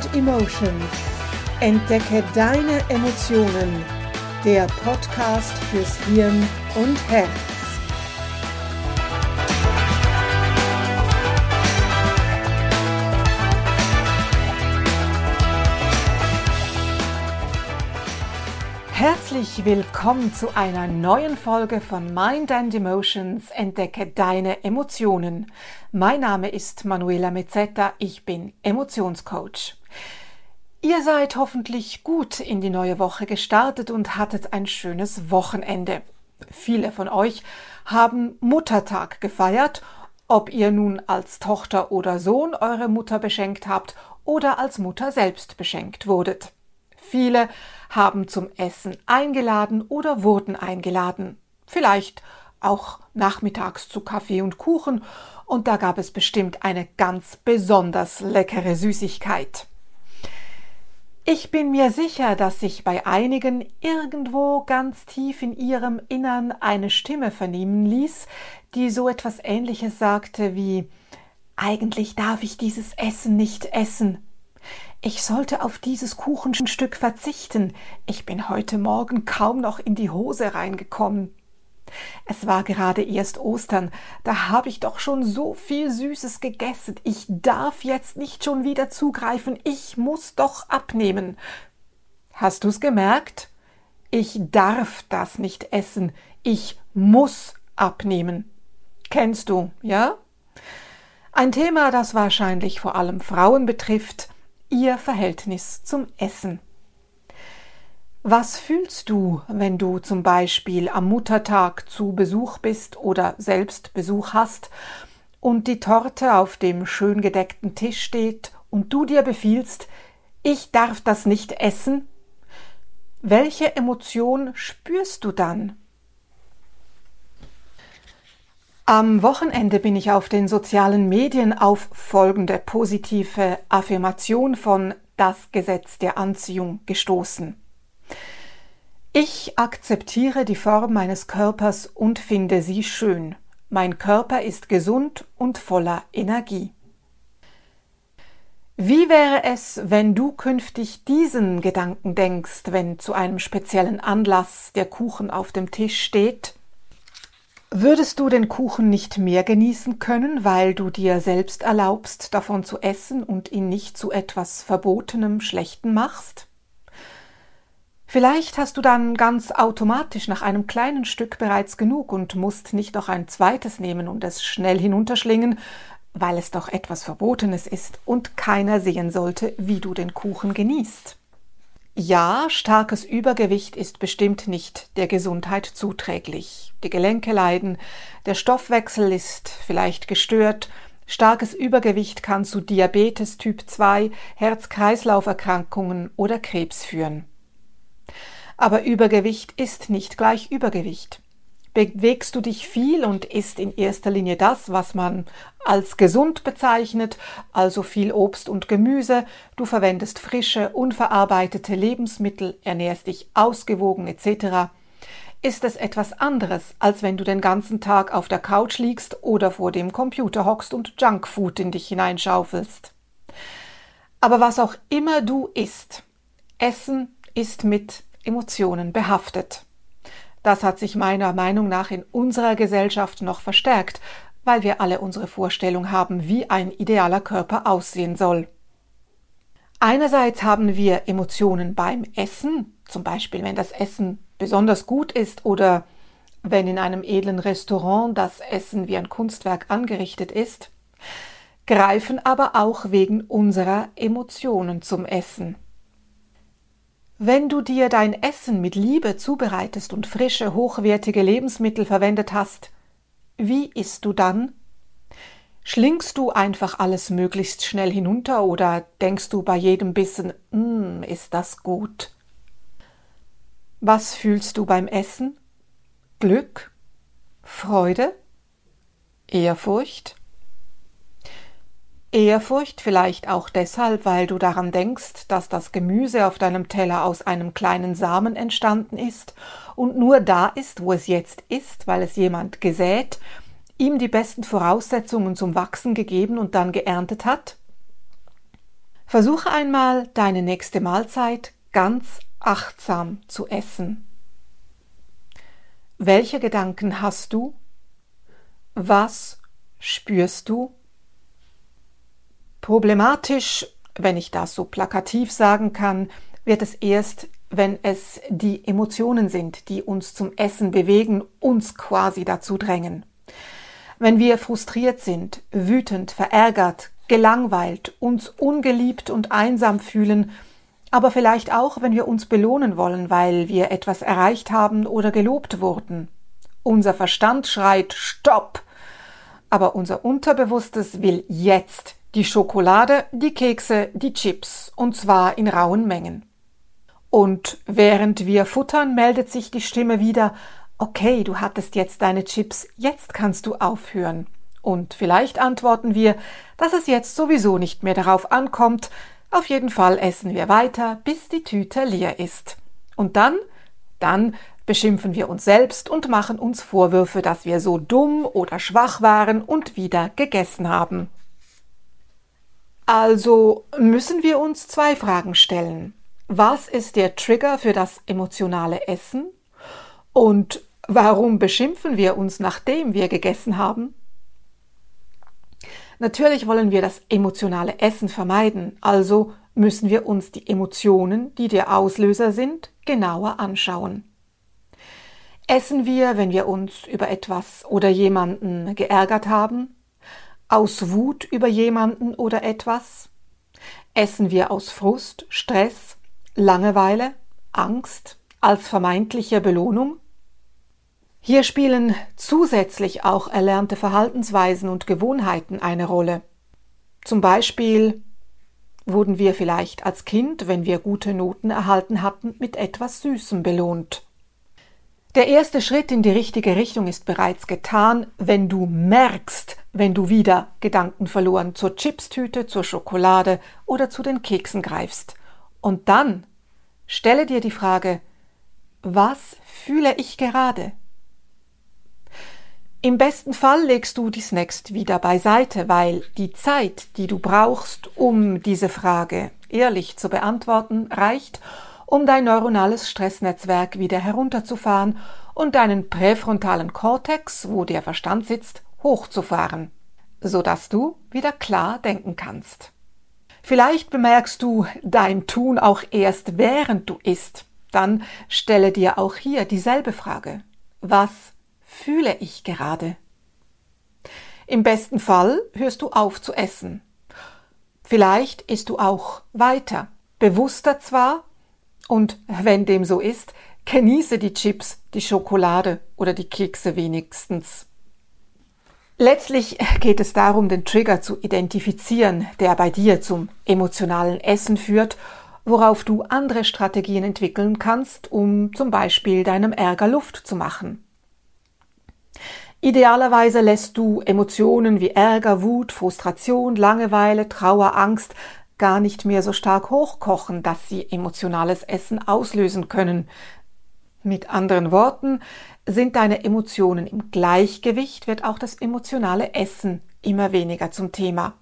and Emotions. Entdecke deine Emotionen. Der Podcast fürs Hirn und Herz. Herzlich willkommen zu einer neuen Folge von Mind and Emotions. Entdecke deine Emotionen. Mein Name ist Manuela Mezzetta, ich bin Emotionscoach. Ihr seid hoffentlich gut in die neue Woche gestartet und hattet ein schönes Wochenende. Viele von euch haben Muttertag gefeiert, ob ihr nun als Tochter oder Sohn eure Mutter beschenkt habt oder als Mutter selbst beschenkt wurdet. Viele haben zum Essen eingeladen oder wurden eingeladen. Vielleicht auch nachmittags zu Kaffee und Kuchen und da gab es bestimmt eine ganz besonders leckere Süßigkeit. Ich bin mir sicher, dass sich bei einigen irgendwo ganz tief in ihrem Innern eine Stimme vernehmen ließ, die so etwas Ähnliches sagte wie Eigentlich darf ich dieses Essen nicht essen. Ich sollte auf dieses Kuchenstück verzichten. Ich bin heute Morgen kaum noch in die Hose reingekommen. Es war gerade erst Ostern, da habe ich doch schon so viel Süßes gegessen. Ich darf jetzt nicht schon wieder zugreifen, ich muss doch abnehmen. Hast du's gemerkt? Ich darf das nicht essen, ich muss abnehmen. Kennst du, ja? Ein Thema, das wahrscheinlich vor allem Frauen betrifft, ihr Verhältnis zum Essen. Was fühlst du, wenn du zum Beispiel am Muttertag zu Besuch bist oder selbst Besuch hast und die Torte auf dem schön gedeckten Tisch steht und du dir befiehlst, ich darf das nicht essen? Welche Emotion spürst du dann? Am Wochenende bin ich auf den sozialen Medien auf folgende positive Affirmation von Das Gesetz der Anziehung gestoßen. Ich akzeptiere die Form meines Körpers und finde sie schön. Mein Körper ist gesund und voller Energie. Wie wäre es, wenn du künftig diesen Gedanken denkst, wenn zu einem speziellen Anlass der Kuchen auf dem Tisch steht Würdest du den Kuchen nicht mehr genießen können, weil du dir selbst erlaubst, davon zu essen und ihn nicht zu etwas Verbotenem, Schlechten machst? Vielleicht hast du dann ganz automatisch nach einem kleinen Stück bereits genug und musst nicht noch ein zweites nehmen und es schnell hinunterschlingen, weil es doch etwas Verbotenes ist und keiner sehen sollte, wie du den Kuchen genießt. Ja, starkes Übergewicht ist bestimmt nicht der Gesundheit zuträglich. Die Gelenke leiden, der Stoffwechsel ist vielleicht gestört, starkes Übergewicht kann zu Diabetes Typ 2, Herz-Kreislauf-Erkrankungen oder Krebs führen. Aber Übergewicht ist nicht gleich Übergewicht bewegst du dich viel und isst in erster Linie das, was man als gesund bezeichnet, also viel Obst und Gemüse, du verwendest frische, unverarbeitete Lebensmittel, ernährst dich ausgewogen etc., ist es etwas anderes, als wenn du den ganzen Tag auf der Couch liegst oder vor dem Computer hockst und Junkfood in dich hineinschaufelst. Aber was auch immer du isst, Essen ist mit Emotionen behaftet. Das hat sich meiner Meinung nach in unserer Gesellschaft noch verstärkt, weil wir alle unsere Vorstellung haben, wie ein idealer Körper aussehen soll. Einerseits haben wir Emotionen beim Essen, zum Beispiel wenn das Essen besonders gut ist oder wenn in einem edlen Restaurant das Essen wie ein Kunstwerk angerichtet ist, greifen aber auch wegen unserer Emotionen zum Essen. Wenn du dir dein Essen mit Liebe zubereitest und frische, hochwertige Lebensmittel verwendet hast, wie isst du dann? Schlingst du einfach alles möglichst schnell hinunter oder denkst du bei jedem Bissen, mm, ist das gut? Was fühlst du beim Essen? Glück? Freude? Ehrfurcht? Ehrfurcht vielleicht auch deshalb, weil du daran denkst, dass das Gemüse auf deinem Teller aus einem kleinen Samen entstanden ist und nur da ist, wo es jetzt ist, weil es jemand gesät, ihm die besten Voraussetzungen zum Wachsen gegeben und dann geerntet hat? Versuche einmal deine nächste Mahlzeit ganz achtsam zu essen. Welche Gedanken hast du? Was spürst du? Problematisch, wenn ich das so plakativ sagen kann, wird es erst, wenn es die Emotionen sind, die uns zum Essen bewegen, uns quasi dazu drängen. Wenn wir frustriert sind, wütend, verärgert, gelangweilt, uns ungeliebt und einsam fühlen, aber vielleicht auch, wenn wir uns belohnen wollen, weil wir etwas erreicht haben oder gelobt wurden. Unser Verstand schreit Stopp, aber unser Unterbewusstes will jetzt die Schokolade, die Kekse, die Chips, und zwar in rauen Mengen. Und während wir futtern, meldet sich die Stimme wieder Okay, du hattest jetzt deine Chips, jetzt kannst du aufhören. Und vielleicht antworten wir, dass es jetzt sowieso nicht mehr darauf ankommt, auf jeden Fall essen wir weiter, bis die Tüte leer ist. Und dann, dann beschimpfen wir uns selbst und machen uns Vorwürfe, dass wir so dumm oder schwach waren und wieder gegessen haben. Also müssen wir uns zwei Fragen stellen. Was ist der Trigger für das emotionale Essen? Und warum beschimpfen wir uns, nachdem wir gegessen haben? Natürlich wollen wir das emotionale Essen vermeiden, also müssen wir uns die Emotionen, die der Auslöser sind, genauer anschauen. Essen wir, wenn wir uns über etwas oder jemanden geärgert haben? Aus Wut über jemanden oder etwas? Essen wir aus Frust, Stress, Langeweile, Angst als vermeintliche Belohnung? Hier spielen zusätzlich auch erlernte Verhaltensweisen und Gewohnheiten eine Rolle. Zum Beispiel wurden wir vielleicht als Kind, wenn wir gute Noten erhalten hatten, mit etwas Süßem belohnt. Der erste Schritt in die richtige Richtung ist bereits getan, wenn du merkst, wenn du wieder Gedanken verloren zur Chipstüte, zur Schokolade oder zu den Keksen greifst. Und dann stelle dir die Frage, was fühle ich gerade? Im besten Fall legst du die Snacks wieder beiseite, weil die Zeit, die du brauchst, um diese Frage ehrlich zu beantworten, reicht, um dein neuronales Stressnetzwerk wieder herunterzufahren und deinen präfrontalen Kortex, wo der Verstand sitzt, hochzufahren, sodass du wieder klar denken kannst. Vielleicht bemerkst du dein Tun auch erst während du isst. Dann stelle dir auch hier dieselbe Frage. Was fühle ich gerade? Im besten Fall hörst du auf zu essen. Vielleicht isst du auch weiter, bewusster zwar, und wenn dem so ist, genieße die Chips, die Schokolade oder die Kekse wenigstens. Letztlich geht es darum, den Trigger zu identifizieren, der bei dir zum emotionalen Essen führt, worauf du andere Strategien entwickeln kannst, um zum Beispiel deinem Ärger Luft zu machen. Idealerweise lässt du Emotionen wie Ärger, Wut, Frustration, Langeweile, Trauer, Angst gar nicht mehr so stark hochkochen, dass sie emotionales Essen auslösen können. Mit anderen Worten, sind deine Emotionen im Gleichgewicht, wird auch das emotionale Essen immer weniger zum Thema.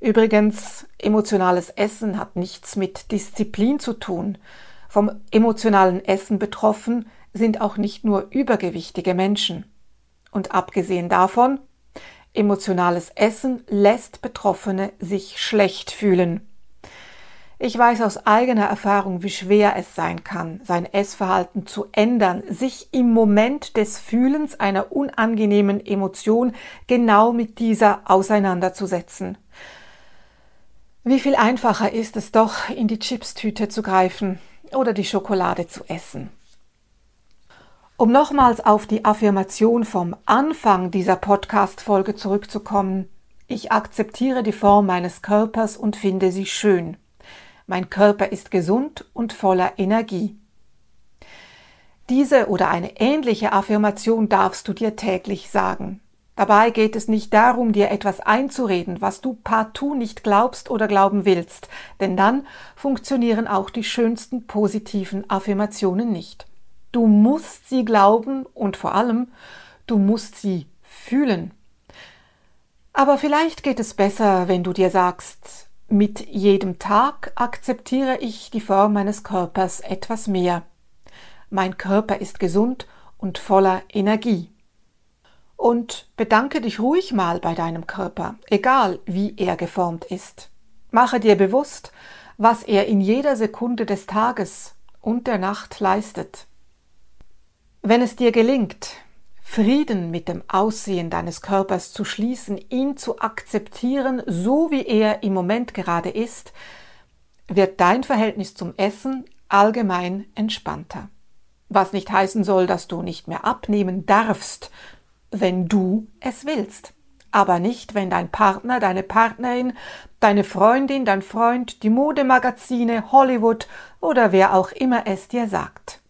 Übrigens, emotionales Essen hat nichts mit Disziplin zu tun. Vom emotionalen Essen betroffen sind auch nicht nur übergewichtige Menschen. Und abgesehen davon, emotionales Essen lässt Betroffene sich schlecht fühlen. Ich weiß aus eigener Erfahrung, wie schwer es sein kann, sein Essverhalten zu ändern, sich im Moment des Fühlens einer unangenehmen Emotion genau mit dieser auseinanderzusetzen. Wie viel einfacher ist es doch, in die Chipstüte zu greifen oder die Schokolade zu essen. Um nochmals auf die Affirmation vom Anfang dieser Podcast-Folge zurückzukommen. Ich akzeptiere die Form meines Körpers und finde sie schön. Mein Körper ist gesund und voller Energie. Diese oder eine ähnliche Affirmation darfst du dir täglich sagen. Dabei geht es nicht darum, dir etwas einzureden, was du partout nicht glaubst oder glauben willst, denn dann funktionieren auch die schönsten positiven Affirmationen nicht. Du musst sie glauben und vor allem, du musst sie fühlen. Aber vielleicht geht es besser, wenn du dir sagst, Mit jedem Tag akzeptiere ich die Form meines Körpers etwas mehr. Mein Körper ist gesund und voller Energie. Und bedanke dich ruhig mal bei deinem Körper, egal wie er geformt ist. Mache dir bewusst, was er in jeder Sekunde des Tages und der Nacht leistet. Wenn es dir gelingt, Frieden mit dem Aussehen deines Körpers zu schließen, ihn zu akzeptieren, so wie er im Moment gerade ist, wird dein Verhältnis zum Essen allgemein entspannter. Was nicht heißen soll, dass du nicht mehr abnehmen darfst, wenn du es willst. Aber nicht, wenn dein Partner, deine Partnerin, deine Freundin, dein Freund, die Modemagazine, Hollywood oder wer auch immer es dir sagt.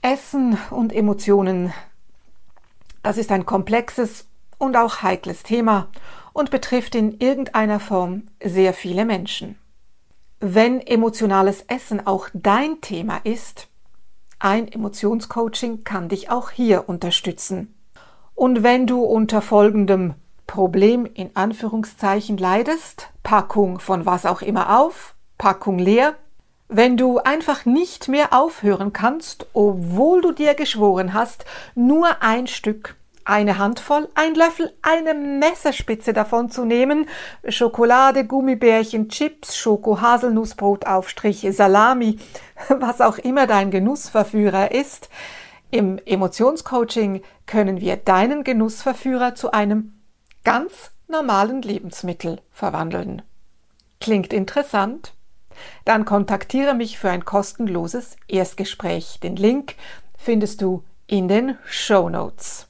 Essen und Emotionen das ist ein komplexes und auch heikles Thema und betrifft in irgendeiner Form sehr viele Menschen. Wenn emotionales Essen auch dein Thema ist, ein Emotionscoaching kann dich auch hier unterstützen. Und wenn du unter folgendem Problem in Anführungszeichen leidest, Packung von was auch immer auf, Packung leer, wenn du einfach nicht mehr aufhören kannst, obwohl du dir geschworen hast, nur ein Stück eine Handvoll, ein Löffel, eine Messerspitze davon zu nehmen, Schokolade, Gummibärchen, Chips, Schoko, Haselnussbrotaufstriche, Salami, was auch immer dein Genussverführer ist. Im Emotionscoaching können wir deinen Genussverführer zu einem ganz normalen Lebensmittel verwandeln. Klingt interessant? Dann kontaktiere mich für ein kostenloses Erstgespräch. Den Link findest du in den Show Notes.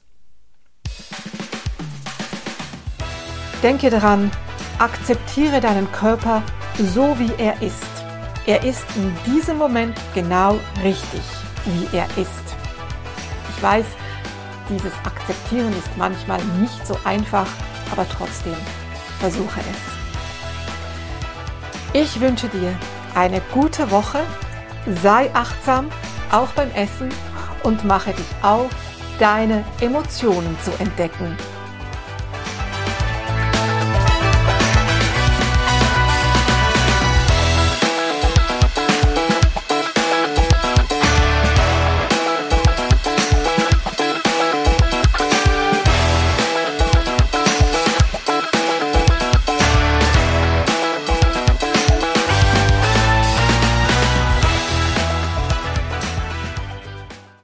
Denke daran, akzeptiere deinen Körper so wie er ist. Er ist in diesem Moment genau richtig, wie er ist. Ich weiß, dieses Akzeptieren ist manchmal nicht so einfach, aber trotzdem versuche es. Ich wünsche dir eine gute Woche, sei achtsam, auch beim Essen und mache dich auf, deine Emotionen zu entdecken